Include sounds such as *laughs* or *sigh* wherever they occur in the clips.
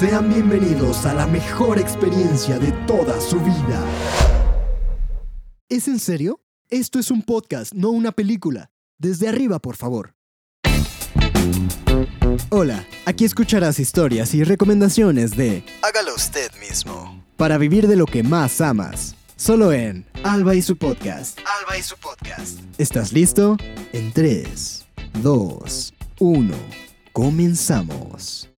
Sean bienvenidos a la mejor experiencia de toda su vida. ¿Es en serio? Esto es un podcast, no una película. Desde arriba, por favor. Hola, aquí escucharás historias y recomendaciones de Hágalo usted mismo. Para vivir de lo que más amas. Solo en Alba y su podcast. Alba y su podcast. ¿Estás listo? En 3, 2, 1. Comenzamos.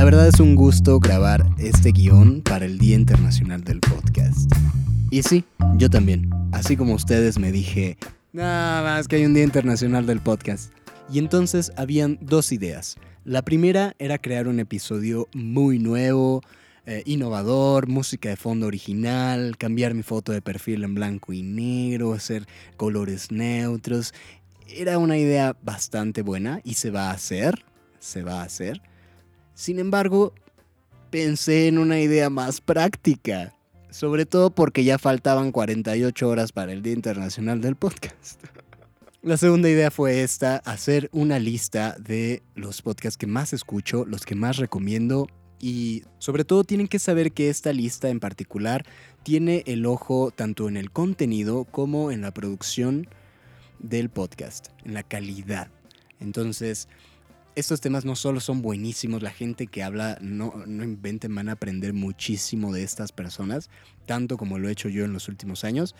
La verdad es un gusto grabar este guion para el Día Internacional del Podcast. Y sí, yo también. Así como ustedes me dije, nada más que hay un Día Internacional del Podcast. Y entonces habían dos ideas. La primera era crear un episodio muy nuevo, eh, innovador, música de fondo original, cambiar mi foto de perfil en blanco y negro, hacer colores neutros. Era una idea bastante buena y se va a hacer, se va a hacer. Sin embargo, pensé en una idea más práctica, sobre todo porque ya faltaban 48 horas para el Día Internacional del Podcast. *laughs* La segunda idea fue esta, hacer una lista de los podcasts que más escucho, los que más recomiendo y sobre todo tienen que saber que esta lista en particular tiene el ojo tanto en el contenido como en la producción del podcast, en la calidad. Entonces, estos temas no solo son buenísimos, la gente que habla, no, no inventen, van a aprender muchísimo de estas personas, tanto como lo he hecho yo en los últimos años.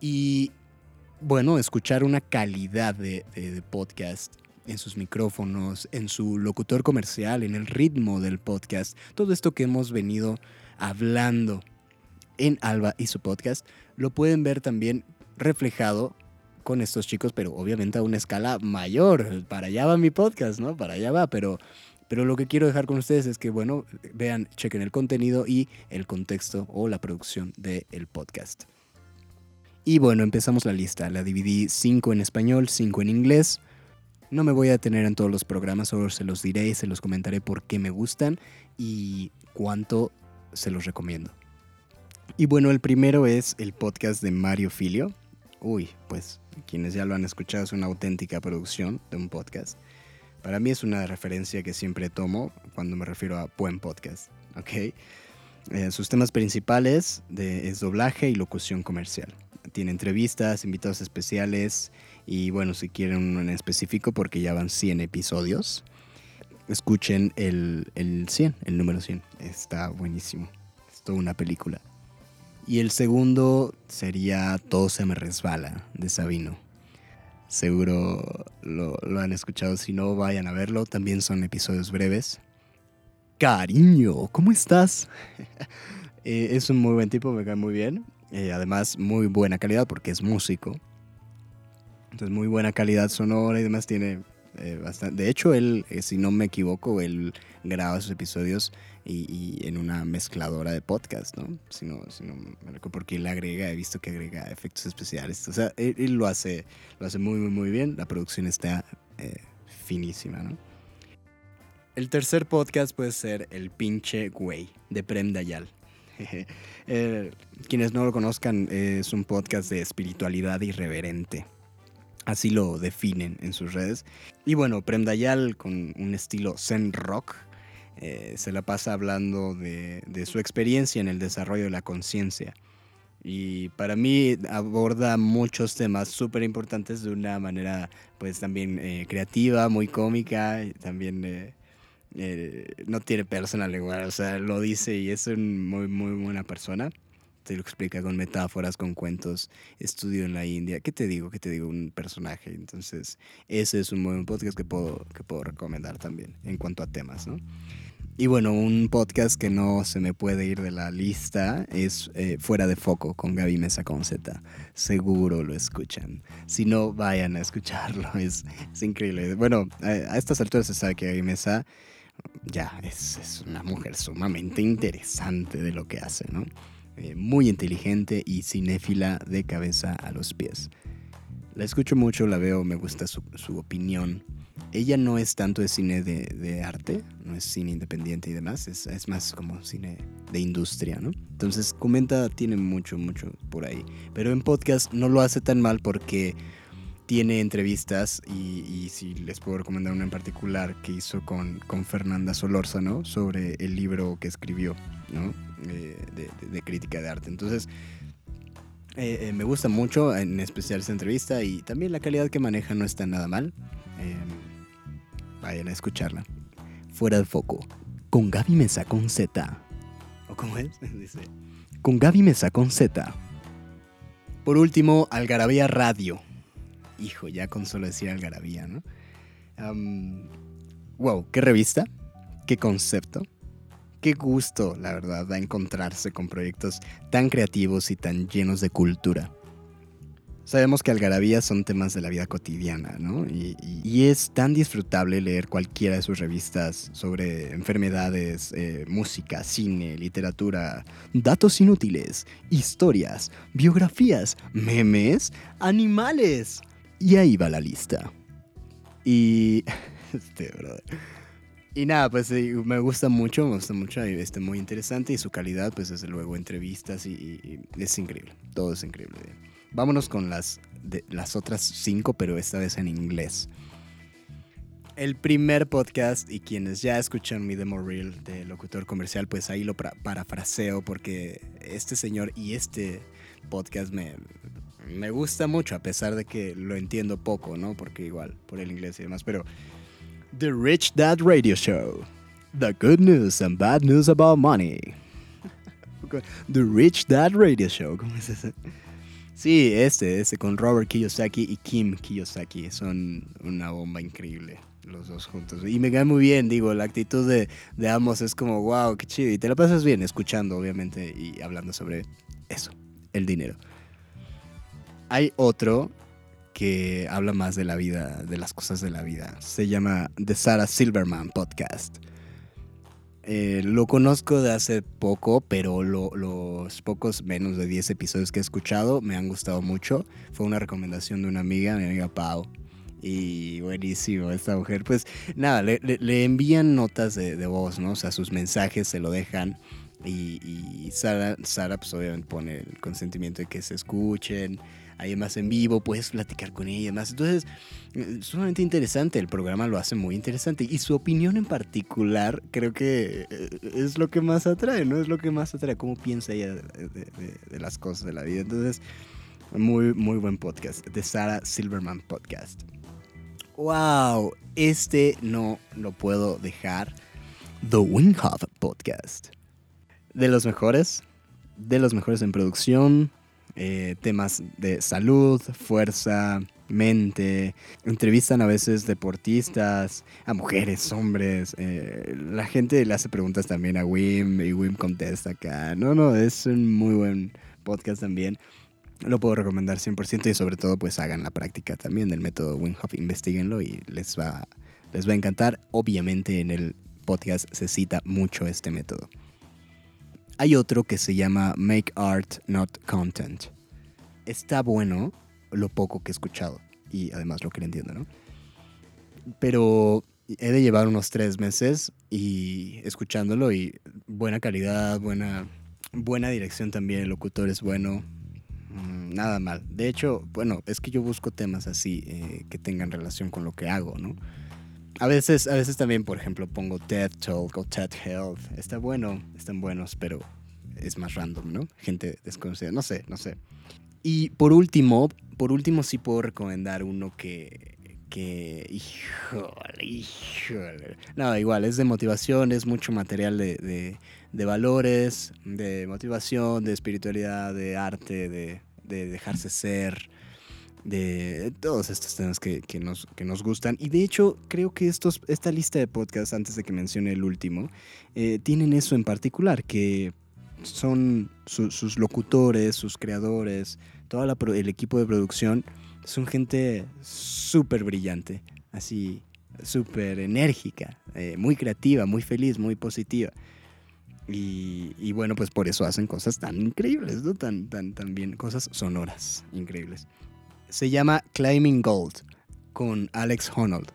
Y bueno, escuchar una calidad de, de, de podcast en sus micrófonos, en su locutor comercial, en el ritmo del podcast, todo esto que hemos venido hablando en Alba y su podcast, lo pueden ver también reflejado con estos chicos, pero obviamente a una escala mayor. Para allá va mi podcast, ¿no? Para allá va, pero, pero lo que quiero dejar con ustedes es que, bueno, vean, chequen el contenido y el contexto o la producción del podcast. Y bueno, empezamos la lista. La dividí 5 en español, 5 en inglés. No me voy a detener en todos los programas, solo se los diré y se los comentaré por qué me gustan y cuánto se los recomiendo. Y bueno, el primero es el podcast de Mario Filio. Uy, pues quienes ya lo han escuchado es una auténtica producción de un podcast. Para mí es una referencia que siempre tomo cuando me refiero a buen podcast. ¿ok? Eh, sus temas principales de, es doblaje y locución comercial. Tiene entrevistas, invitados especiales y bueno, si quieren uno en específico porque ya van 100 episodios, escuchen el, el 100, el número 100. Está buenísimo. Es toda una película. Y el segundo sería Todo se me resbala, de Sabino. Seguro lo, lo, han escuchado, si no, vayan a verlo. También son episodios breves. Cariño, ¿cómo estás? *laughs* eh, es un muy buen tipo, me cae muy bien. Eh, además, muy buena calidad porque es músico. Entonces, muy buena calidad sonora y demás tiene eh. De hecho, él, eh, si no me equivoco, él graba sus episodios y, en una mezcladora de podcast, ¿no? Si no, me recuerdo porque él agrega, he visto que agrega efectos especiales. O sea, él, lo hace, lo hace muy, muy, muy bien. La producción está eh, finísima, ¿no? El tercer podcast puede ser El pinche güey de Prem Dayal. *laughs* quienes no lo conozcan, es un podcast de espiritualidad irreverente. Así lo definen en sus redes. Y bueno, Prem Dayal con un estilo zen rock eh, se la pasa hablando de, de, su experiencia en el desarrollo de la conciencia. Y para mí aborda muchos temas súper importantes de una manera pues también eh, creativa, muy cómica, y también eh, eh, no tiene personalidad, o sea, lo dice y es un muy, muy buena persona. Te lo explica con metáforas, con cuentos. Estudio en la India. ¿Qué te digo? ¿Qué te digo? Un personaje. Entonces, ese es un buen podcast que puedo, que puedo recomendar también en cuanto a temas, ¿no? Y bueno, un podcast que no se me puede ir de la lista es eh, Fuera de Foco con Gaby Mesa con Z. Seguro lo escuchan. Si no, vayan a escucharlo. *laughs* Es, es increíble. Bueno, a, a, estas alturas se sabe que Gaby Mesa ya es, es una mujer sumamente interesante de lo que hace, ¿no? Eh, muy inteligente y cinéfila de cabeza a los pies. La escucho mucho, la veo, me gusta su, su opinión. Ella no es tanto de cine de, de, arte, no es cine independiente y demás, es, es, más como cine de industria, ¿no? Entonces comenta, tiene mucho, mucho por ahí. Pero en podcast no lo hace tan mal porque tiene entrevistas y, si les puedo recomendar una en particular que hizo con, con Fernanda Solórzano sobre el libro que escribió. Eh, de, crítica de arte. Entonces, eh, eh, me gusta mucho, en especial esa entrevista y también la calidad que maneja no está nada mal. Vayan a escucharla. Fuera de foco. Con Gaby Mesa con Z. ¿O cómo es? *laughs* Dice. Con Gaby Mesa con Z. Por último, Algarabía Radio. Hijo, ya con solo decir Algarabía, ¿no? Wow, qué revista, qué concepto, qué gusto, la verdad, da encontrarse con proyectos tan creativos y tan llenos de cultura. Sabemos que Algarabía son temas de la vida cotidiana, ¿no? Y es tan disfrutable leer cualquiera de sus revistas sobre enfermedades, eh, música, cine, literatura, datos inútiles, historias, biografías, memes, animales. Y ahí va la lista. Y... *laughs* Este, brother. Y nada, pues me gusta mucho, me gusta mucho, este, muy interesante y su calidad, pues desde luego entrevistas y, es increíble, todo es increíble. Vámonos con las, las otras cinco, pero esta vez en inglés. El primer podcast y quienes ya escuchan mi demo reel de locutor comercial, pues ahí lo parafraseo porque este señor y este podcast me, me gusta mucho, a pesar de que lo entiendo poco, ¿no? Porque igual, por el inglés y demás, pero... The Rich Dad Radio Show. The good news and bad news about money. The Rich Dad Radio Show. ¿Cómo es ese? Sí, este, este, con Robert Kiyosaki y Kim Kiyosaki. Son una bomba increíble, los dos juntos. Y me cae muy bien, digo, la actitud de, de ambos es como, wow, qué chido. Y te la pasas bien escuchando, obviamente, y hablando sobre eso, el dinero. Hay otro que habla más de la vida, de las cosas de la vida. Se llama The Sarah Silverman Podcast. Eh, lo conozco de hace poco, pero lo- los pocos menos de 10 episodios que he escuchado me han gustado mucho. Fue una recomendación de una amiga, mi amiga Pau. Y buenísimo, esta mujer. Pues nada, le, envían notas de, de voz, ¿no? O sea, sus mensajes se lo dejan. Y, y Sara, Sara, pues obviamente pone el consentimiento de que se escuchen. Hay más en vivo, puedes platicar con ella y demás. Entonces, eh, sumamente interesante. El programa lo hace muy interesante. Y su opinión en particular, creo que eh, es lo que más atrae, ¿no? Es lo que más atrae. Cómo piensa ella de, las cosas de la vida. Entonces, muy, muy buen podcast. De Sarah Silverman Podcast. ¡Wow! Este no lo puedo dejar. The Winghoff Podcast. De los mejores. De los mejores en producción. Eh, temas de salud, fuerza, mente. Entrevistan a veces deportistas, a mujeres, hombres. eh, la gente le hace preguntas también a Wim y Wim contesta acá. No, no, es un muy buen podcast también. Lo puedo recomendar 100% y sobre todo pues hagan la práctica también del método Wim Hof, investiguenlo y les va, les va a encantar. Obviamente en el podcast se cita mucho este método. Hay otro que se llama Make Art Not Content. Está bueno lo poco que he escuchado y además lo que le entiendo, ¿no? Pero he de llevar unos tres meses y escuchándolo y buena calidad, buena, buena dirección también, el locutor es bueno, mm, nada mal. De hecho, bueno, es que yo busco temas así eh, que tengan relación con lo que hago, ¿no? A veces, a veces también, por ejemplo, pongo TED Talk o TED Health. Está bueno, están buenos, pero es más random, ¿no? Gente desconocida, no sé, no sé. Y por último, por último sí puedo recomendar uno que, que, híjole, híjole. No, igual, es de motivación, es mucho material de, de, de valores, de motivación, de espiritualidad, de arte, de, de dejarse ser, de todos estos temas que, que nos, que nos gustan. Y de hecho, creo que estos, esta lista de podcasts, antes de que mencione el último, eh, tienen eso en particular, que son su- sus locutores, sus creadores, todo el equipo de producción, son gente súper brillante, así, súper enérgica, eh, muy creativa, muy feliz, muy positiva. Y, y bueno, pues por eso hacen cosas tan increíbles, ¿no? Tan, tan, tan bien, cosas sonoras, increíbles. Se llama Climbing Gold con Alex Honnold.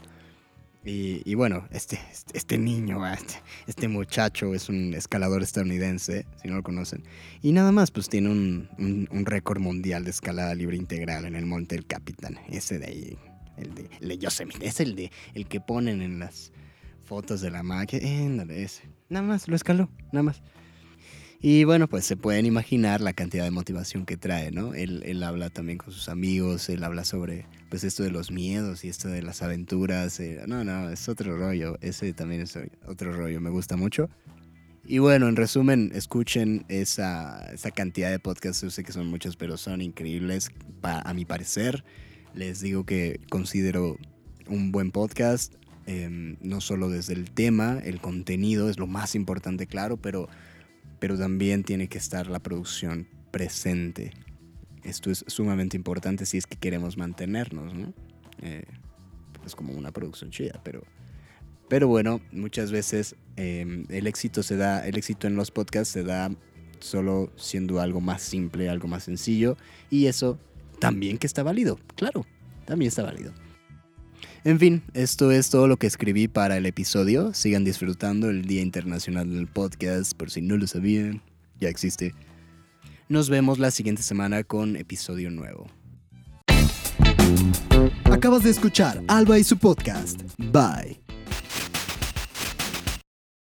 Y, y bueno, este, este, este niño, ah, este, este muchacho es un escalador estadounidense, si no lo conocen. Y nada más, pues tiene un, un- récord mundial de escalada libre integral en el Monte del Capitán. Ese de ahí, el de, el de Yosemite, es el, de, el que ponen en las fotos de la máquina. ese. Nada más, lo escaló, nada más. Y bueno, pues se pueden imaginar la cantidad de motivación que trae, ¿no? Él, él habla también con sus amigos, él habla sobre, pues esto de los miedos y esto de las aventuras. eh, no, no, es otro rollo, ese también es otro rollo, me gusta mucho. Y bueno, en resumen, escuchen esa, esa cantidad de podcasts, yo sé que son muchos, pero son increíbles, pa- a mi parecer. Les digo que considero un buen podcast, em, no solo desde el tema, el contenido es lo más importante, claro, pero pero también tiene que estar la producción presente. Esto es sumamente importante si es que queremos mantenernos, ¿no? Eh, es como una producción chida, pero, pero bueno, muchas veces eh, el éxito se da, el éxito en los podcasts se da solo siendo algo más simple, algo más sencillo, y eso también que está válido, claro, también está válido. En fin, esto es todo lo que escribí para el episodio. Sigan disfrutando el Día Internacional del Podcast, por si no lo sabían, ya existe. Nos vemos la siguiente semana con episodio nuevo. Acabas de escuchar Alba y su podcast. Bye.